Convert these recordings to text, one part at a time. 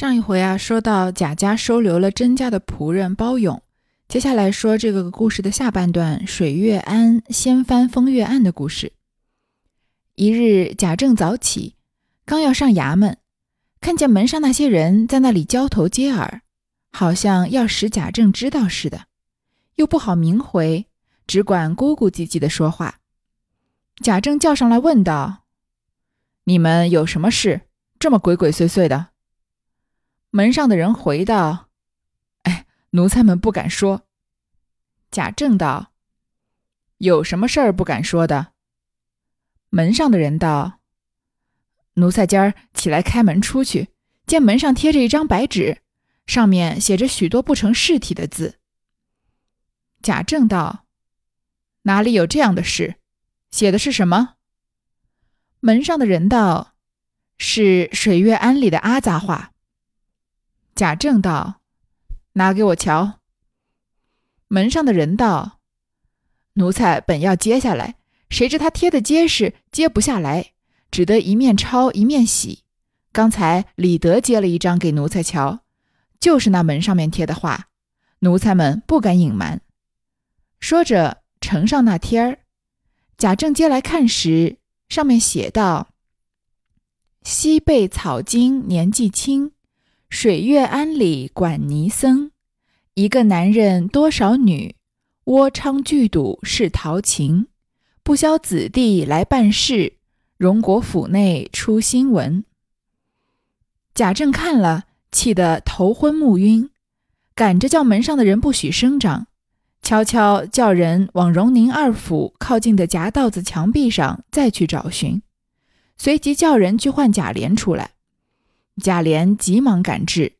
上一回啊，说到贾家收留了甄家的仆人包勇，接下来说这个故事的下半段——水月庵掀翻风月案的故事。一日，贾政早起，刚要上衙门，看见门上那些人在那里交头接耳，好像要使贾政知道似的，又不好明回，只管咕咕唧唧的说话。贾政叫上来问道：“你们有什么事？这么鬼鬼祟祟的？”门上的人回道：“哎，奴才们不敢说。”贾政道：“有什么事儿不敢说的？”门上的人道：“奴才今儿起来开门出去，见门上贴着一张白纸，上面写着许多不成事体的字。”贾政道：“哪里有这样的事？写的是什么？”门上的人道：“是水月庵里的阿杂话。”贾政道：“拿给我瞧。”门上的人道：“奴才本要接下来，谁知他贴的结实，揭不下来，只得一面抄一面洗。刚才李德接了一张给奴才瞧，就是那门上面贴的话，奴才们不敢隐瞒。”说着呈上那贴儿，贾政接来看时，上面写道：“西贝草茎年纪轻。”水月庵里管尼僧，一个男人多少女，窝娼聚赌是陶情，不消子弟来办事，荣国府内出新闻。贾政看了，气得头昏目晕，赶着叫门上的人不许声张，悄悄叫人往荣宁二府靠近的夹道子墙壁上再去找寻，随即叫人去唤贾琏出来。贾琏急忙赶至，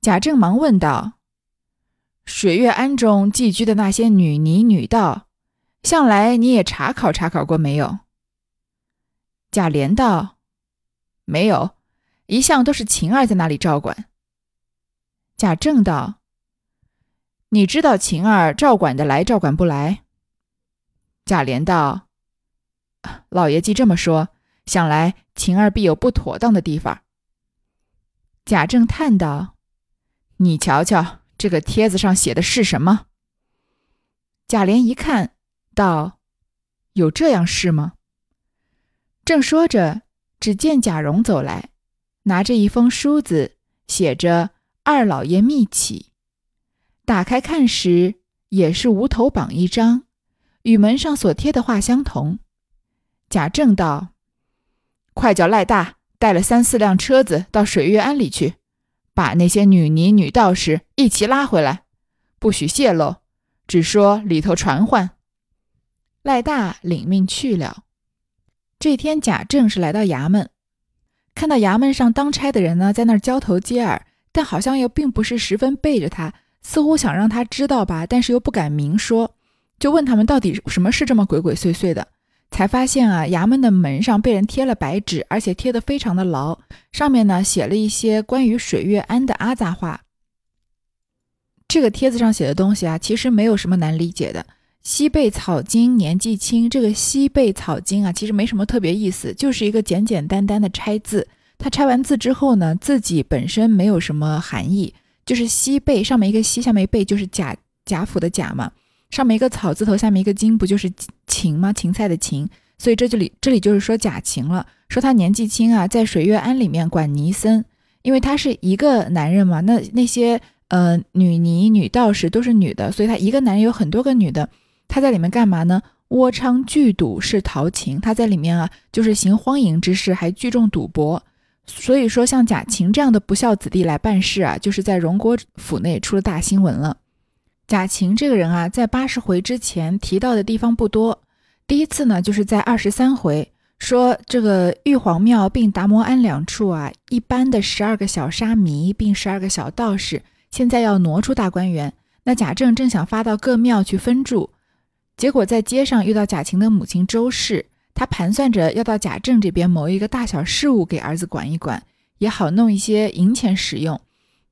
贾政忙问道：“水月庵中寄居的那些女尼女道，向来你也查考查考过没有？”贾琏道：“没有，一向都是晴儿在那里照管。”贾政道：“你知道晴儿照管的来，照管不来？”贾琏道：“老爷既这么说，想来晴儿必有不妥当的地方。”贾政叹道：“你瞧瞧，这个帖子上写的是什么？”贾琏一看，道：“有这样事吗？”正说着，只见贾蓉走来，拿着一封书子，写着“二老爷密启”。打开看时，也是无头榜一张，与门上所贴的画相同。贾政道：“快叫赖大。”带了三四辆车子到水月庵里去，把那些女尼、女道士一齐拉回来，不许泄露，只说里头传唤。赖大领命去了。这天，贾政是来到衙门，看到衙门上当差的人呢，在那儿交头接耳，但好像又并不是十分背着他，似乎想让他知道吧，但是又不敢明说，就问他们到底什么事这么鬼鬼祟祟的。才发现啊，衙门的门上被人贴了白纸，而且贴得非常的牢，上面呢写了一些关于水月庵的阿杂话。这个帖子上写的东西啊，其实没有什么难理解的。西贝草经年纪轻，这个西贝草经啊，其实没什么特别意思，就是一个简简单单的拆字。他拆完字之后呢，自己本身没有什么含义，就是西贝上面一个西，下面一贝，就是贾贾府的贾嘛。上面一个草字头，下面一个金，不就是芹吗？芹菜的芹，所以这就里这里就是说贾芹了。说他年纪轻啊，在水月庵里面管尼僧，因为他是一个男人嘛。那那些呃女尼、女道士都是女的，所以他一个男人有很多个女的。他在里面干嘛呢？窝娼聚赌是陶情，他在里面啊，就是行荒淫之事，还聚众赌博。所以说，像贾芹这样的不孝子弟来办事啊，就是在荣国府内出了大新闻了。贾芹这个人啊，在八十回之前提到的地方不多。第一次呢，就是在二十三回说这个玉皇庙并达摩庵两处啊，一般的十二个小沙弥并十二个小道士，现在要挪出大观园。那贾政正想发到各庙去分住，结果在街上遇到贾芹的母亲周氏，他盘算着要到贾政这边谋一个大小事务给儿子管一管，也好弄一些银钱使用。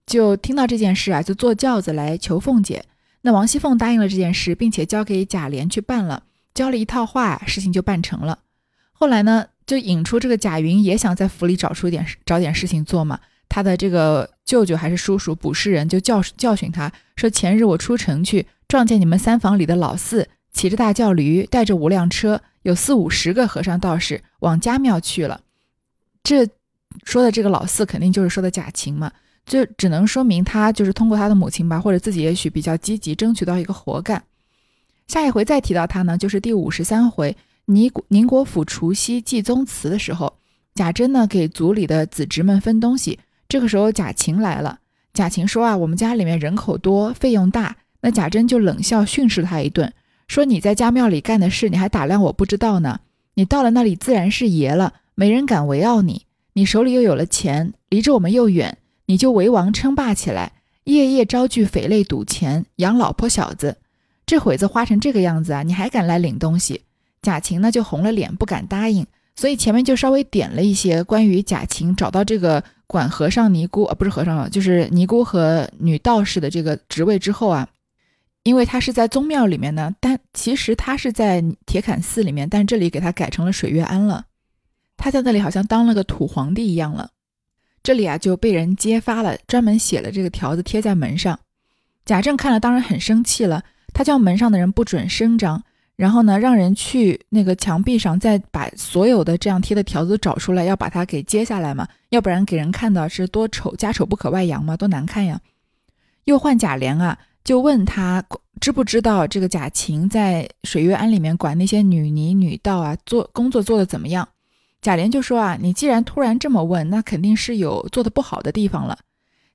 就听到这件事啊，就坐轿子来求凤姐。那王熙凤答应了这件事，并且交给贾琏去办了，教了一套话，事情就办成了。后来呢，就引出这个贾云也想在府里找出点找点事情做嘛。他的这个舅舅还是叔叔卜氏人就教教训他说：“前日我出城去，撞见你们三房里的老四骑着大轿驴，带着五辆车，有四五十个和尚道士往家庙去了。”这说的这个老四肯定就是说的贾琴嘛，就只能说明他就是通过他的母亲吧，或者自己也许比较积极，争取到一个活干。下一回再提到他呢，就是第五十三回宁宁国府除夕祭宗祠的时候，贾珍呢给族里的子侄们分东西。这个时候，贾琴来了。贾琴说：“啊，我们家里面人口多，费用大。”那贾珍就冷笑训斥他一顿，说：“你在家庙里干的事，你还打量我不知道呢？你到了那里，自然是爷了，没人敢围绕你。你手里又有了钱，离着我们又远，你就为王称霸起来，夜夜招聚匪类赌钱，养老婆小子。这会子花成这个样子啊，你还敢来领东西？”贾琴呢就红了脸，不敢答应。所以前面就稍微点了一些关于贾琴找到这个。管和尚尼姑啊，不是和尚，就是尼姑和女道士的这个职位之后啊，因为他是在宗庙里面呢，但其实他是在铁槛寺里面，但这里给他改成了水月庵了。他在那里好像当了个土皇帝一样了。这里啊就被人揭发了，专门写了这个条子贴在门上。贾政看了当然很生气了，他叫门上的人不准声张。然后呢，让人去那个墙壁上，再把所有的这样贴的条子找出来，要把它给揭下来嘛，要不然给人看到是多丑，家丑不可外扬嘛，多难看呀。又换贾琏啊，就问他知不知道这个贾琴在水月庵里面管那些女尼女道啊，做工作做的怎么样？贾琏就说啊，你既然突然这么问，那肯定是有做的不好的地方了。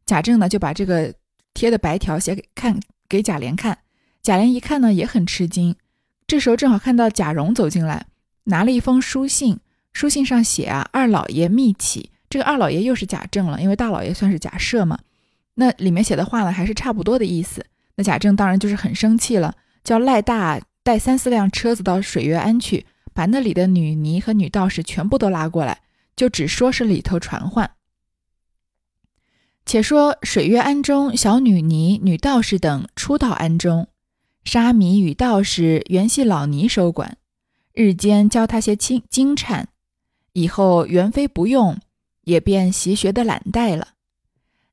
贾政呢就把这个贴的白条写给看给贾琏看，贾琏一看呢也很吃惊。这时候正好看到贾蓉走进来，拿了一封书信，书信上写啊，二老爷密启。这个二老爷又是贾政了，因为大老爷算是贾赦嘛。那里面写的话呢，还是差不多的意思。那贾政当然就是很生气了，叫赖大带三四辆车子到水月庵去，把那里的女尼和女道士全部都拉过来，就只说是里头传唤。且说水月庵中小女尼、女道士等初到庵中。沙弥与道士原系老尼收管，日间教他些经经忏，以后原非不用，也便习学的懒怠了。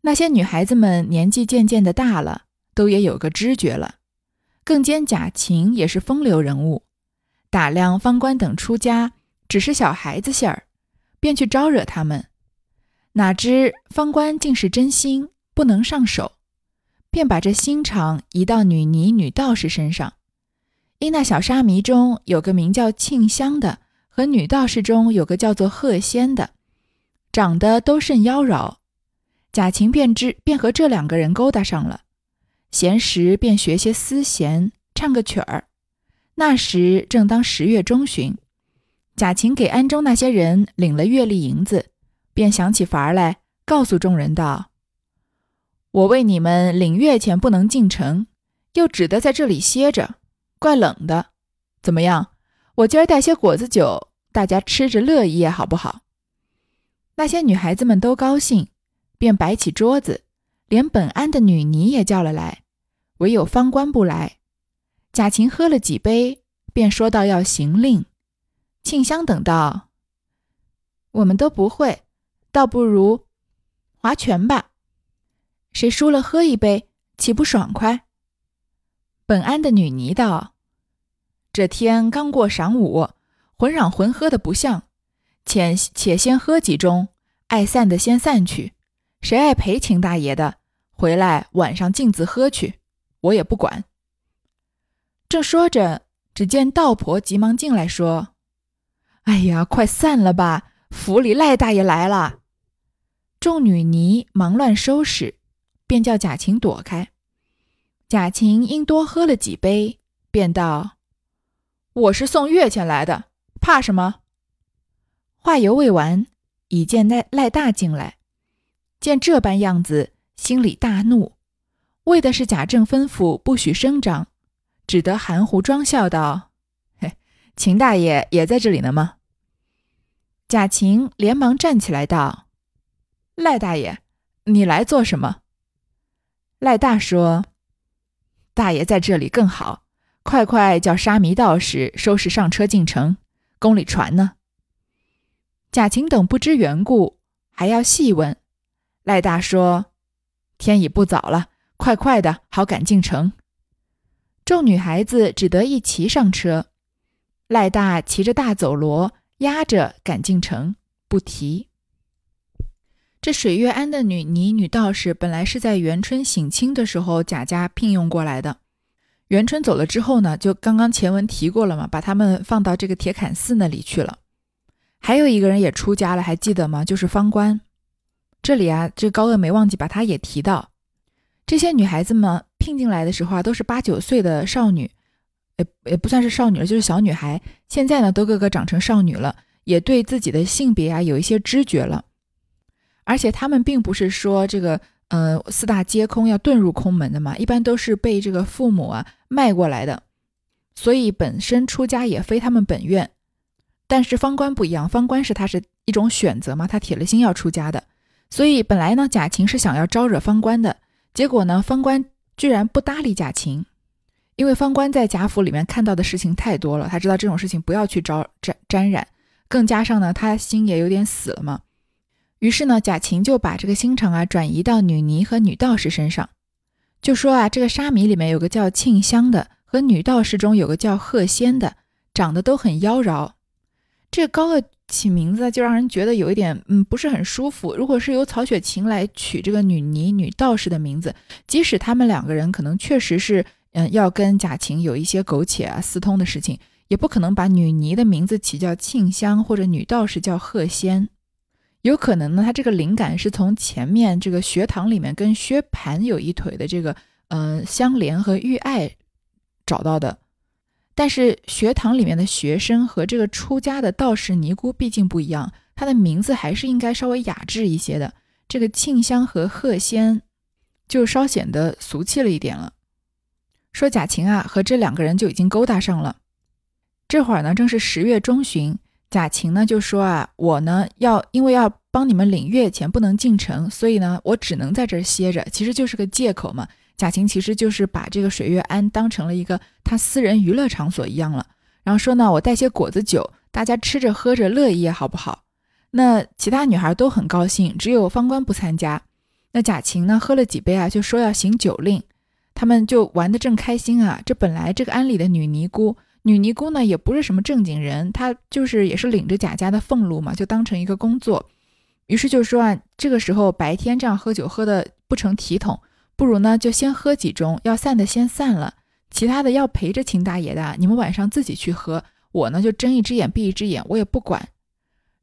那些女孩子们年纪渐渐的大了，都也有个知觉了。更兼贾琴也是风流人物，打量方官等出家只是小孩子性儿，便去招惹他们。哪知方官竟是真心，不能上手。便把这心肠移到女尼、女道士身上，因那小沙弥中有个名叫庆香的，和女道士中有个叫做鹤仙的，长得都甚妖娆。贾琴便知，便和这两个人勾搭上了，闲时便学些丝弦，唱个曲儿。那时正当十月中旬，贾琴给庵中那些人领了月例银子，便想起法儿来，告诉众人道。我为你们领月钱不能进城，又只得在这里歇着，怪冷的。怎么样？我今儿带些果子酒，大家吃着乐一夜，好不好？那些女孩子们都高兴，便摆起桌子，连本安的女尼也叫了来，唯有方官不来。贾琴喝了几杯，便说道：“要行令。”庆香等道：“我们都不会，倒不如划拳吧。”谁输了喝一杯，岂不爽快？本安的女尼道：“这天刚过晌午，浑嚷浑喝的不像，且且先喝几盅，爱散的先散去。谁爱陪秦大爷的，回来晚上径自喝去，我也不管。”正说着，只见道婆急忙进来，说：“哎呀，快散了吧，府里赖大爷来了。”众女尼忙乱收拾。便叫贾琴躲开。贾琴因多喝了几杯，便道：“我是送月钱来的，怕什么？”话犹未完，已见赖赖大进来，见这般样子，心里大怒，为的是贾政吩咐不许声张，只得含糊装笑道：“嘿，秦大爷也在这里呢吗？”贾琴连忙站起来道：“赖大爷，你来做什么？”赖大说：“大爷在这里更好，快快叫沙弥道士收拾上车进城，宫里传呢。”贾琴等不知缘故，还要细问。赖大说：“天已不早了，快快的，好赶进城。”众女孩子只得一齐上车。赖大骑着大走骡，压着赶进城，不提。这水月庵的女尼女道士，本来是在元春省亲的时候贾家聘用过来的。元春走了之后呢，就刚刚前文提过了嘛，把他们放到这个铁槛寺那里去了。还有一个人也出家了，还记得吗？就是方官。这里啊，这高鹗没忘记把他也提到。这些女孩子们聘进来的时候啊，都是八九岁的少女，也也不算是少女了，就是小女孩。现在呢，都个个长成少女了，也对自己的性别啊有一些知觉了。而且他们并不是说这个，呃，四大皆空要遁入空门的嘛，一般都是被这个父母啊卖过来的，所以本身出家也非他们本愿。但是方官不一样，方官是他是一种选择嘛，他铁了心要出家的。所以本来呢，贾琴是想要招惹方官的，结果呢，方官居然不搭理贾琴，因为方官在贾府里面看到的事情太多了，他知道这种事情不要去招沾沾染，更加上呢，他心也有点死了嘛。于是呢，贾琴就把这个心肠啊转移到女尼和女道士身上，就说啊，这个沙弥里面有个叫庆香的，和女道士中有个叫鹤仙的，长得都很妖娆。这高鹗起名字就让人觉得有一点，嗯，不是很舒服。如果是由曹雪芹来取这个女尼、女道士的名字，即使他们两个人可能确实是，嗯，要跟贾琴有一些苟且啊、私通的事情，也不可能把女尼的名字起叫庆香，或者女道士叫鹤仙。有可能呢，他这个灵感是从前面这个学堂里面跟薛蟠有一腿的这个，呃，香莲和玉爱找到的。但是学堂里面的学生和这个出家的道士尼姑毕竟不一样，他的名字还是应该稍微雅致一些的。这个庆香和鹤仙就稍显得俗气了一点了。说贾琴啊和这两个人就已经勾搭上了。这会儿呢正是十月中旬，贾琴呢就说啊，我呢要因为要帮你们领月钱，不能进城，所以呢我只能在这歇着，其实就是个借口嘛。贾琴其实就是把这个水月庵当成了一个他私人娱乐场所一样了，然后说呢，我带些果子酒，大家吃着喝着乐一夜，好不好？那其他女孩都很高兴，只有方官不参加。那贾琴呢，喝了几杯啊，就说要行酒令，他们就玩得正开心啊。这本来这个庵里的女尼姑，女尼姑呢也不是什么正经人，她就是也是领着贾家的俸禄嘛，就当成一个工作。于是就说啊，这个时候白天这样喝酒喝的不成体统。不如呢，就先喝几盅，要散的先散了，其他的要陪着秦大爷的，你们晚上自己去喝，我呢就睁一只眼闭一只眼，我也不管。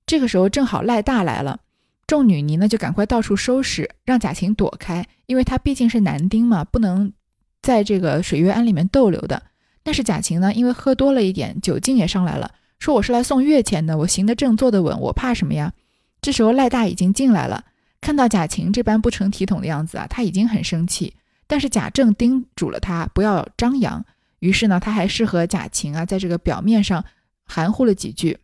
这个时候正好赖大来了，众女尼呢就赶快到处收拾，让贾琴躲开，因为他毕竟是男丁嘛，不能在这个水月庵里面逗留的。但是贾琴呢，因为喝多了一点，酒劲也上来了，说我是来送月钱的，我行得正，坐得稳，我怕什么呀？这时候赖大已经进来了。看到贾晴这般不成体统的样子啊，他已经很生气。但是贾政叮嘱了他不要张扬，于是呢，他还是和贾晴啊，在这个表面上含糊了几句，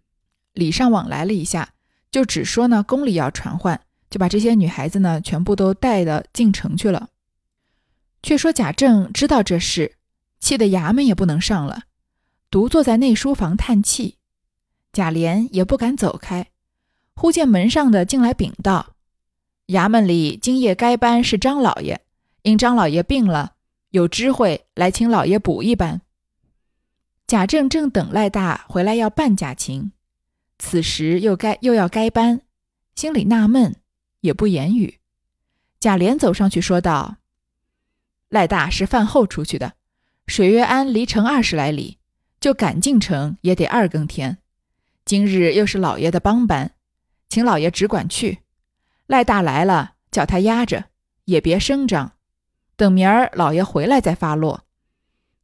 礼尚往来了一下，就只说呢宫里要传唤，就把这些女孩子呢全部都带的进城去了。却说贾政知道这事，气得衙门也不能上了，独坐在内书房叹气。贾琏也不敢走开，忽见门上的进来禀道。衙门里今夜该班是张老爷，因张老爷病了，有知会来请老爷补一班。贾政正等赖大回来要办贾琴，此时又该又要该班，心里纳闷，也不言语。贾琏走上去说道：“赖大是饭后出去的，水月庵离城二十来里，就赶进城也得二更天。今日又是老爷的帮班，请老爷只管去。”赖大来了，叫他压着，也别声张，等明儿老爷回来再发落。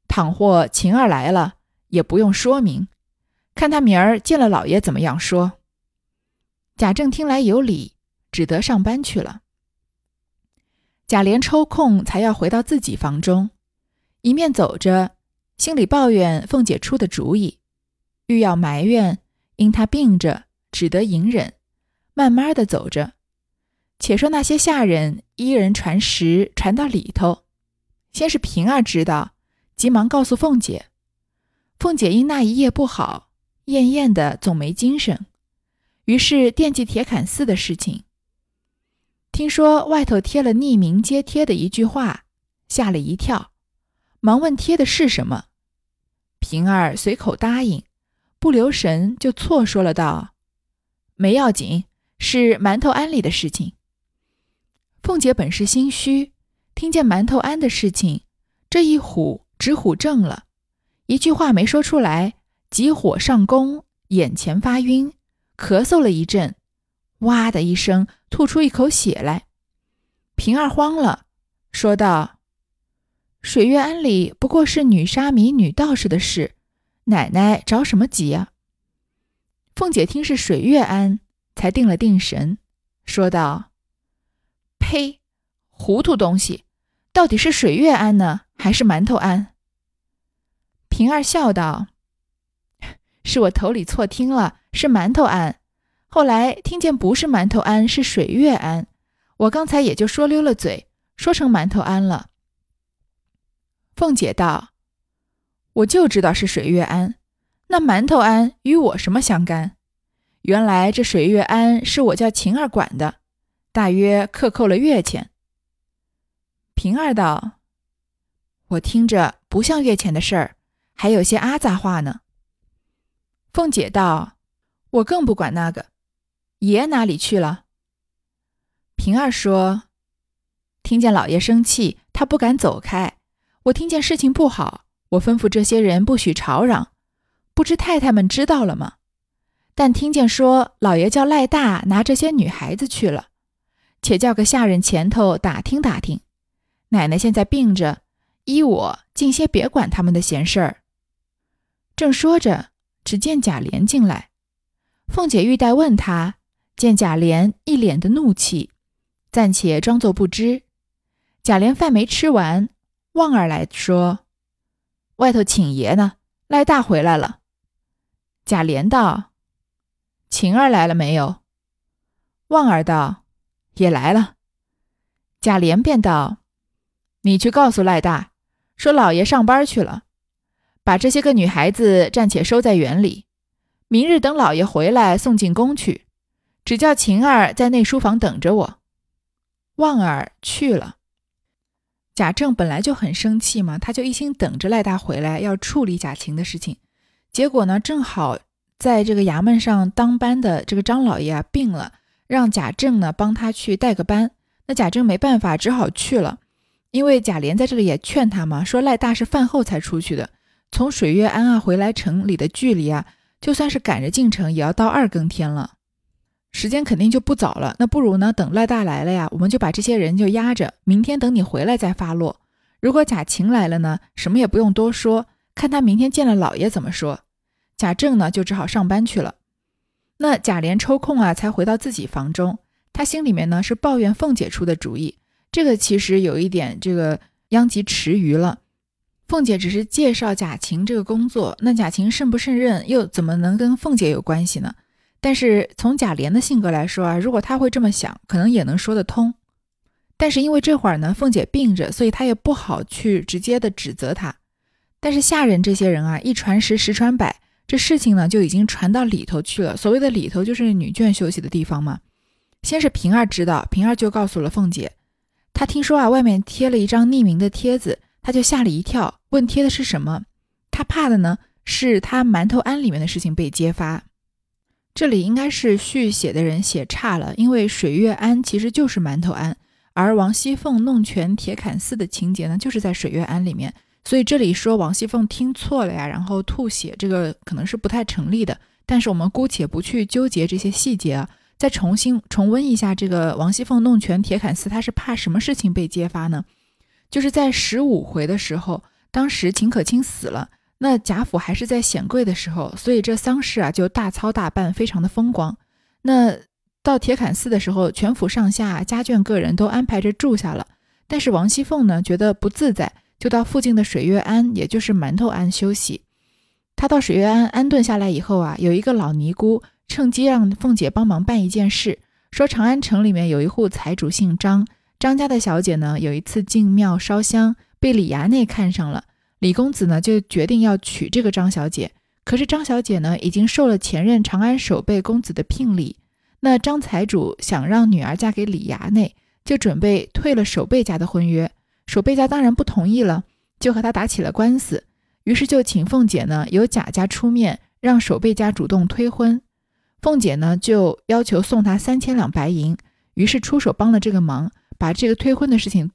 倘或晴儿来了，也不用说明，看他明儿见了老爷怎么样说。贾政听来有理，只得上班去了。贾琏抽空才要回到自己房中，一面走着，心里抱怨凤姐出的主意，欲要埋怨，因他病着，只得隐忍，慢慢的走着。且说那些下人一人传十，传到里头。先是平儿知道，急忙告诉凤姐。凤姐因那一夜不好，艳艳的，总没精神，于是惦记铁槛寺的事情。听说外头贴了匿名揭贴的一句话，吓了一跳，忙问贴的是什么。平儿随口答应，不留神就错说了道：“没要紧，是馒头庵里的事情。”凤姐本是心虚，听见馒头庵的事情，这一唬直唬正了，一句话没说出来，急火上攻，眼前发晕，咳嗽了一阵，哇的一声吐出一口血来。平儿慌了，说道：“水月庵里不过是女沙弥、女道士的事，奶奶着什么急啊？”凤姐听是水月庵，才定了定神，说道。呸！糊涂东西，到底是水月庵呢，还是馒头庵？平儿笑道：“ 是我头里错听了，是馒头庵。后来听见不是馒头庵，是水月庵，我刚才也就说溜了嘴，说成馒头庵了。”凤姐道：“我就知道是水月庵，那馒头庵与我什么相干？原来这水月庵是我叫晴儿管的。”大约克扣了月钱。平儿道：“我听着不像月钱的事儿，还有些阿杂话呢。”凤姐道：“我更不管那个，爷哪里去了？”平儿说：“听见老爷生气，他不敢走开。我听见事情不好，我吩咐这些人不许吵嚷。不知太太们知道了吗？但听见说老爷叫赖大拿这些女孩子去了。”且叫个下人前头打听打听，奶奶现在病着，依我尽些别管他们的闲事儿。正说着，只见贾琏进来，凤姐欲待问他，见贾琏一脸的怒气，暂且装作不知。贾琏饭没吃完，旺儿来说：“外头请爷呢，赖大回来了。”贾琏道：“晴儿来了没有？”旺儿道。也来了，贾琏便道：“你去告诉赖大，说老爷上班去了，把这些个女孩子暂且收在园里，明日等老爷回来送进宫去，只叫晴儿在内书房等着我。”旺儿去了。贾政本来就很生气嘛，他就一心等着赖大回来要处理贾晴的事情，结果呢，正好在这个衙门上当班的这个张老爷啊病了。让贾政呢帮他去带个班，那贾政没办法，只好去了。因为贾琏在这里也劝他嘛，说赖大是饭后才出去的，从水月庵啊回来城里的距离啊，就算是赶着进城，也要到二更天了，时间肯定就不早了。那不如呢，等赖大来了呀，我们就把这些人就压着，明天等你回来再发落。如果贾晴来了呢，什么也不用多说，看他明天见了老爷怎么说。贾政呢就只好上班去了。那贾琏抽空啊，才回到自己房中。他心里面呢是抱怨凤姐出的主意，这个其实有一点这个殃及池鱼了。凤姐只是介绍贾晴这个工作，那贾晴胜不胜任，又怎么能跟凤姐有关系呢？但是从贾琏的性格来说啊，如果他会这么想，可能也能说得通。但是因为这会儿呢，凤姐病着，所以他也不好去直接的指责她。但是下人这些人啊，一传十，十传百。这事情呢就已经传到里头去了。所谓的里头就是女眷休息的地方嘛。先是平儿知道，平儿就告诉了凤姐。她听说啊，外面贴了一张匿名的帖子，她就吓了一跳，问贴的是什么。她怕的呢是她馒头庵里面的事情被揭发。这里应该是续写的人写差了，因为水月庵其实就是馒头庵，而王熙凤弄权铁槛寺的情节呢，就是在水月庵里面。所以这里说王熙凤听错了呀，然后吐血，这个可能是不太成立的。但是我们姑且不去纠结这些细节啊，再重新重温一下这个王熙凤弄权铁槛寺，她是怕什么事情被揭发呢？就是在十五回的时候，当时秦可卿死了，那贾府还是在显贵的时候，所以这丧事啊就大操大办，非常的风光。那到铁槛寺的时候，全府上下家眷个人都安排着住下了，但是王熙凤呢觉得不自在。就到附近的水月庵，也就是馒头庵休息。他到水月庵安顿下来以后啊，有一个老尼姑趁机让凤姐帮忙办一件事，说长安城里面有一户财主姓张，张家的小姐呢有一次进庙烧香，被李衙内看上了，李公子呢就决定要娶这个张小姐。可是张小姐呢已经受了前任长安守备公子的聘礼，那张财主想让女儿嫁给李衙内，就准备退了守备家的婚约。守备家当然不同意了，就和他打起了官司。于是就请凤姐呢，由贾家出面，让守备家主动推婚。凤姐呢，就要求送他三千两白银，于是出手帮了这个忙，把这个退婚的事情，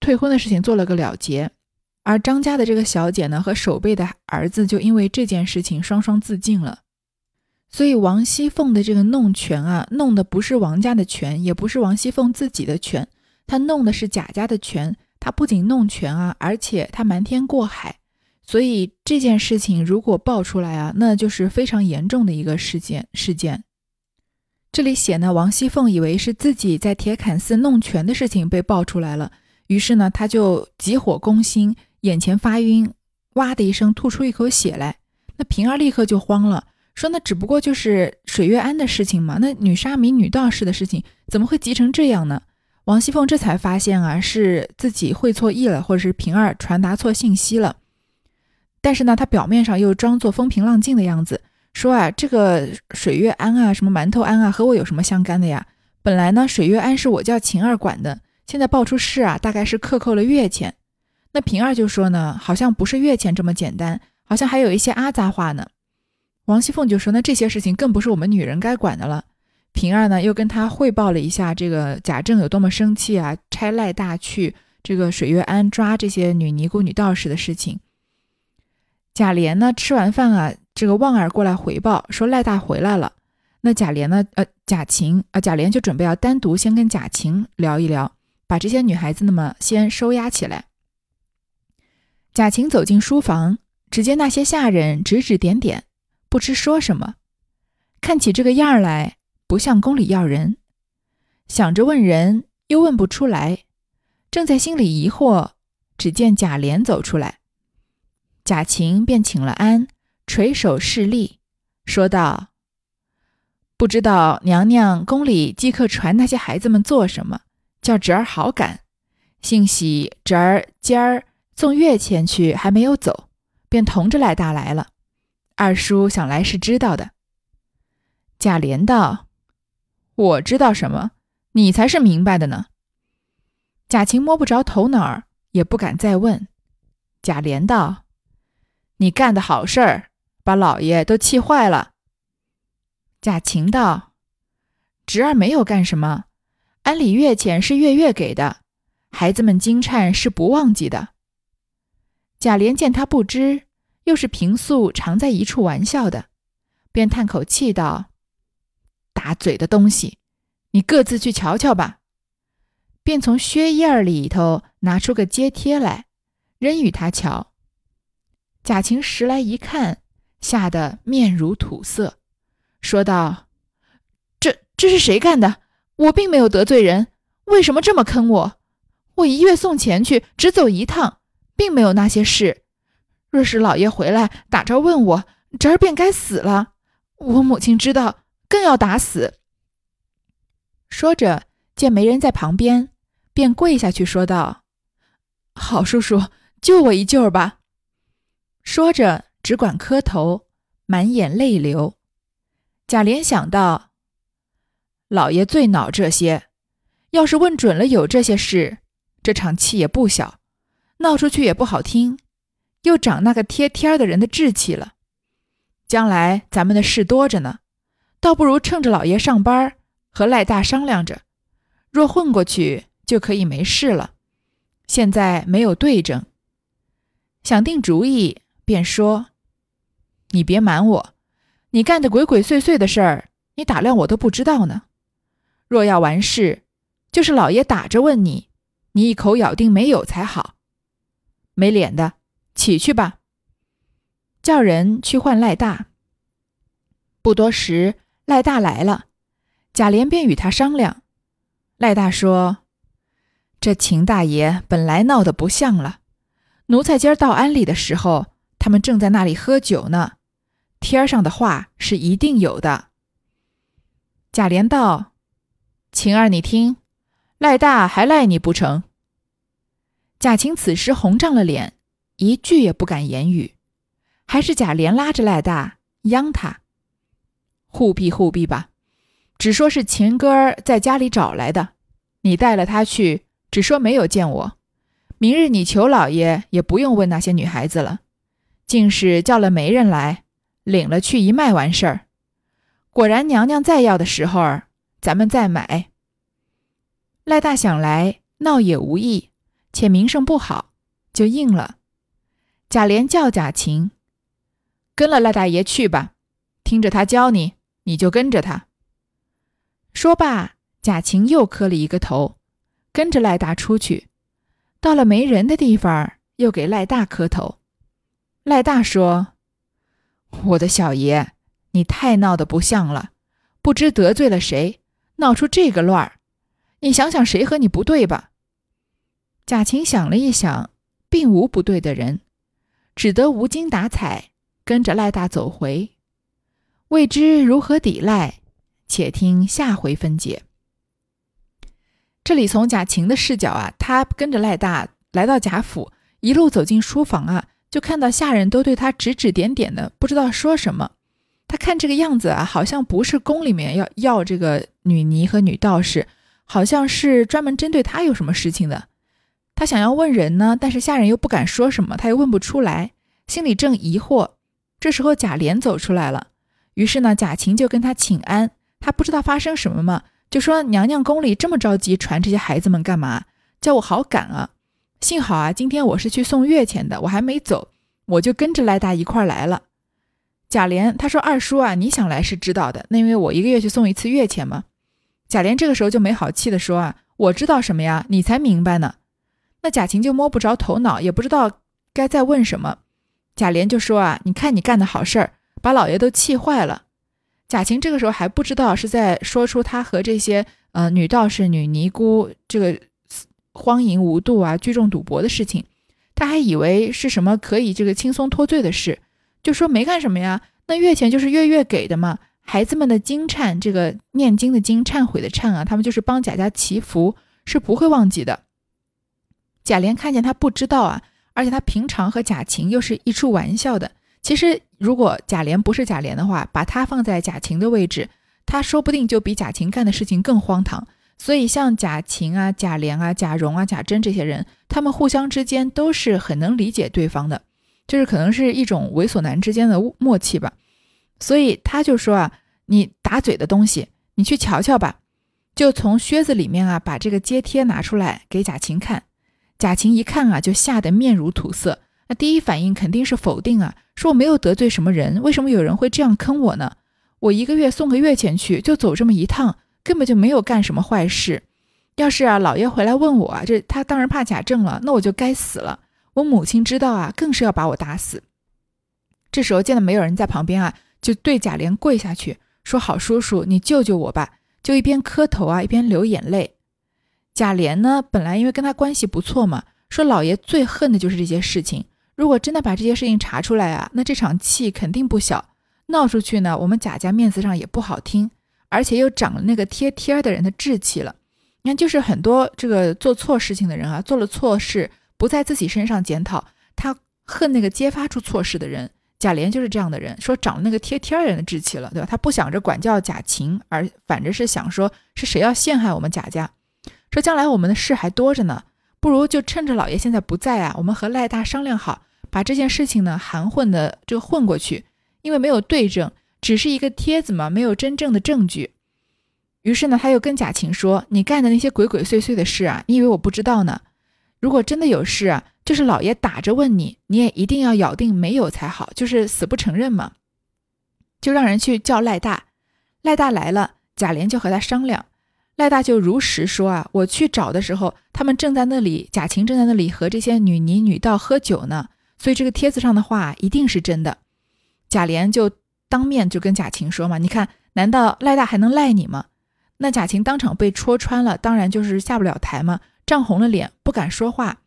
退婚的事情做了个了结。而张家的这个小姐呢，和守备的儿子就因为这件事情双双自尽了。所以王熙凤的这个弄权啊，弄的不是王家的权，也不是王熙凤自己的权，她弄的是贾家的权。他不仅弄权啊，而且他瞒天过海。所以这件事情如果爆出来啊，那就是非常严重的一个事件。事件这里写呢，王熙凤以为是自己在铁槛寺弄权的事情被爆出来了，于是呢，她就急火攻心，眼前发晕，哇的一声吐出一口血来。那平儿立刻就慌了，说：“那只不过就是水月庵的事情嘛，那女沙弥、女道士的事情，怎么会急成这样呢？”王熙凤这才发现啊，是自己会错意了，或者是平儿传达错信息了。但是呢，他表面上又装作风平浪静的样子，说啊，这个水月庵啊，什么馒头庵啊，和我有什么相干的呀？本来呢，水月庵是我叫晴儿管的，现在爆出事啊，大概是克扣了月钱。那平儿就说呢，好像不是月钱这么简单，好像还有一些阿杂话呢。王熙凤就说，那这些事情更不是我们女人该管的了。平儿呢，又跟他汇报了一下这个贾政有多么生气啊，差赖大去这个水月庵抓这些女尼姑、女道士的事情。贾琏呢，吃完饭啊，这个旺儿过来回报说赖大回来了。那贾琏呢，呃，贾晴啊，贾琏就准备要单独先跟贾晴聊一聊，把这些女孩子那么先收押起来。贾晴走进书房，只见那些下人指指点点，不知说什么，看起这个样儿来，不向宫里要人。想着问人，又问不出来，正在心里疑惑，只见贾琏走出来。贾琴便请了安，垂手侍立，说道：“不知道娘娘宫里即刻传那些孩子们做什么，叫侄儿好赶。幸喜侄儿今儿送月钱去，还没有走，便同着来大来了。二叔想来是知道的。”贾琏道：“我知道什么？你才是明白的呢。”贾晴摸不着头脑儿，也不敢再问。贾琏道。你干的好事儿，把老爷都气坏了。贾晴道：“侄儿没有干什么，安里月钱是月月给的，孩子们惊颤是不忘记的。”贾琏见他不知，又是平素常在一处玩笑的，便叹口气道：“打嘴的东西，你各自去瞧瞧吧。”便从靴叶儿里头拿出个揭贴来，扔与他瞧。贾晴拾来一看，吓得面如土色，说道：“这这是谁干的？我并没有得罪人，为什么这么坑我？我一月送钱去，只走一趟，并没有那些事。若是老爷回来打着问我，侄儿便该死了。我母亲知道，更要打死。”说着，见没人在旁边，便跪下去说道：“好叔叔，救我一救吧。”说着，只管磕头，满眼泪流。贾琏想到，老爷最恼这些，要是问准了有这些事，这场气也不小，闹出去也不好听，又长那个贴天的人的志气了。将来咱们的事多着呢，倒不如趁着老爷上班，和赖大商量着，若混过去，就可以没事了。现在没有对证，想定主意。便说：“你别瞒我，你干的鬼鬼祟祟的事儿，你打量我都不知道呢。若要完事，就是老爷打着问你，你一口咬定没有才好。没脸的，起去吧。叫人去唤赖大。不多时，赖大来了，贾琏便与他商量。赖大说：‘这秦大爷本来闹得不像了，奴才今儿到安里的时候。’”他们正在那里喝酒呢，天儿上的话是一定有的。贾琏道：“晴儿，你听，赖大还赖你不成？”贾晴此时红涨了脸，一句也不敢言语，还是贾琏拉着赖大央他：“护庇护庇吧，只说是秦哥儿在家里找来的，你带了他去，只说没有见我。明日你求老爷也不用问那些女孩子了，竟是叫了媒人来，领了去一卖完事儿。果然娘娘再要的时候儿，咱们再买。赖大想来闹也无益，且名声不好，就应了。贾琏叫贾琴，跟了赖大爷去吧，听着他教你，你就跟着他。说罢，贾琴又磕了一个头，跟着赖大出去。到了没人的地方，又给赖大磕头。赖大说：“我的小爷，你太闹得不像了，不知得罪了谁，闹出这个乱儿。”你想想，谁和你不对吧？贾琴想了一想，并无不对的人，只得无精打采，跟着赖大走回。未知如何抵赖，且听下回分解。这里从贾晴的视角啊，他跟着赖大来到贾府，一路走进书房啊，就看到下人都对他指指点点的，不知道说什么。他看这个样子啊，好像不是宫里面要要这个女尼和女道士。好像是专门针对他有什么事情的，他想要问人呢，但是下人又不敢说什么，他又问不出来，心里正疑惑。这时候贾琏走出来了，于是呢，贾琴就跟他请安，他不知道发生什么嘛，就说娘娘宫里这么着急传这些孩子们干嘛？叫我好赶啊！幸好啊，今天我是去送月钱的，我还没走，我就跟着赖大一块来了。贾琏他说二叔啊，你想来是知道的，那因为我一个月去送一次月钱嘛。贾琏这个时候就没好气的说：“啊，我知道什么呀？你才明白呢。”那贾琴就摸不着头脑，也不知道该再问什么。贾琏就说：“啊，你看你干的好事儿，把老爷都气坏了。”贾琴这个时候还不知道是在说出他和这些呃女道士、女尼姑这个荒淫无度啊、聚众赌博的事情，他还以为是什么可以这个轻松脱罪的事，就说没干什么呀，那月钱就是月月给的嘛。孩子们的经忏，这个念经的经，忏悔的忏啊，他们就是帮贾家祈福，是不会忘记的。贾琏看见他不知道啊，而且他平常和贾琴又是一出玩笑的。其实如果贾琏不是贾琏的话，把他放在贾琴的位置，他说不定就比贾琴干的事情更荒唐。所以像贾琴啊、贾琏啊、贾蓉啊、贾珍这些人，他们互相之间都是很能理解对方的，就是可能是一种猥琐男之间的默契吧。所以他就说啊，你打嘴的东西，你去瞧瞧吧。就从靴子里面啊，把这个揭贴拿出来给贾琴看。贾琴一看啊，就吓得面如土色。那第一反应肯定是否定啊，说我没有得罪什么人，为什么有人会这样坑我呢？我一个月送个月钱去，就走这么一趟，根本就没有干什么坏事。要是啊，老爷回来问我啊，这他当然怕贾政了，那我就该死了。我母亲知道啊，更是要把我打死。这时候见到没有人在旁边啊。就对贾琏跪下去说：“好叔叔，你救救我吧！”就一边磕头啊，一边流眼泪。贾琏呢，本来因为跟他关系不错嘛，说老爷最恨的就是这些事情。如果真的把这些事情查出来啊，那这场气肯定不小，闹出去呢，我们贾家面子上也不好听，而且又长了那个贴贴的人的志气了。你看，就是很多这个做错事情的人啊，做了错事不在自己身上检讨，他恨那个揭发出错事的人。贾琏就是这样的人，说长了那个贴贴人的志气了，对吧？他不想着管教贾琴，而反着是想说，是谁要陷害我们贾家？说将来我们的事还多着呢，不如就趁着老爷现在不在啊，我们和赖大商量好，把这件事情呢含混的就混过去，因为没有对证，只是一个帖子嘛，没有真正的证据。于是呢，他又跟贾琴说：“你干的那些鬼鬼祟祟的事啊，你以为我不知道呢？如果真的有事啊。”就是老爷打着问你，你也一定要咬定没有才好，就是死不承认嘛。就让人去叫赖大，赖大来了，贾琏就和他商量，赖大就如实说啊，我去找的时候，他们正在那里，贾琴正在那里和这些女尼女道喝酒呢，所以这个帖子上的话一定是真的。贾琏就当面就跟贾琴说嘛，你看，难道赖大还能赖你吗？那贾琴当场被戳穿了，当然就是下不了台嘛，涨红了脸，不敢说话。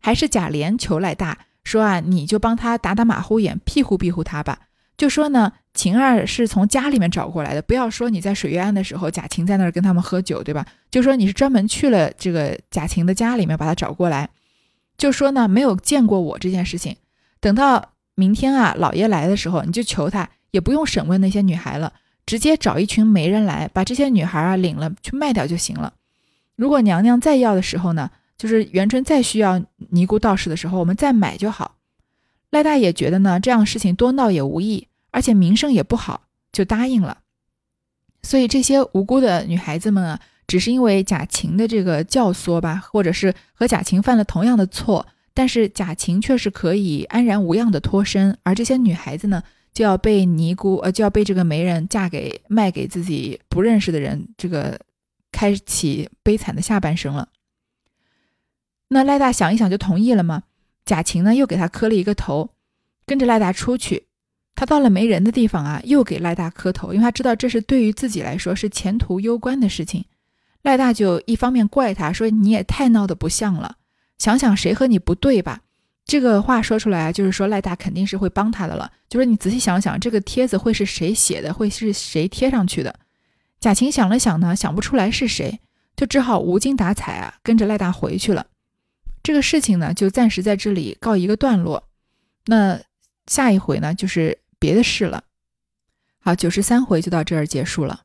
还是贾琏求赖大说啊，你就帮他打打马虎眼，庇护庇护他吧。就说呢，晴儿是从家里面找过来的，不要说你在水月庵的时候，贾琴在那儿跟他们喝酒，对吧？就说你是专门去了这个贾琴的家里面把他找过来。就说呢，没有见过我这件事情。等到明天啊，老爷来的时候，你就求他，也不用审问那些女孩了，直接找一群媒人来，把这些女孩啊领了去卖掉就行了。如果娘娘再要的时候呢，就是元春再需要尼姑道士的时候，我们再买就好。赖大爷觉得呢，这样事情多闹也无益，而且名声也不好，就答应了。所以这些无辜的女孩子们啊，只是因为贾琴的这个教唆吧，或者是和贾琴犯了同样的错，但是贾琴却是可以安然无恙的脱身，而这些女孩子呢，就要被尼姑呃，就要被这个媒人嫁给卖给自己不认识的人，这个开启悲惨的下半生了。那赖大想一想就同意了吗？贾琴呢又给他磕了一个头，跟着赖大出去。他到了没人的地方啊，又给赖大磕头，因为他知道这是对于自己来说是前途攸关的事情。赖大就一方面怪他说：“你也太闹得不像了，想想谁和你不对吧？”这个话说出来啊，就是说赖大肯定是会帮他的了。就是你仔细想想，这个帖子会是谁写的，会是谁贴上去的？贾琴想了想呢，想不出来是谁，就只好无精打采啊，跟着赖大回去了。这个事情呢，就暂时在这里告一个段落。那下一回呢，就是。别的事了，好，九十三回就到这儿结束了。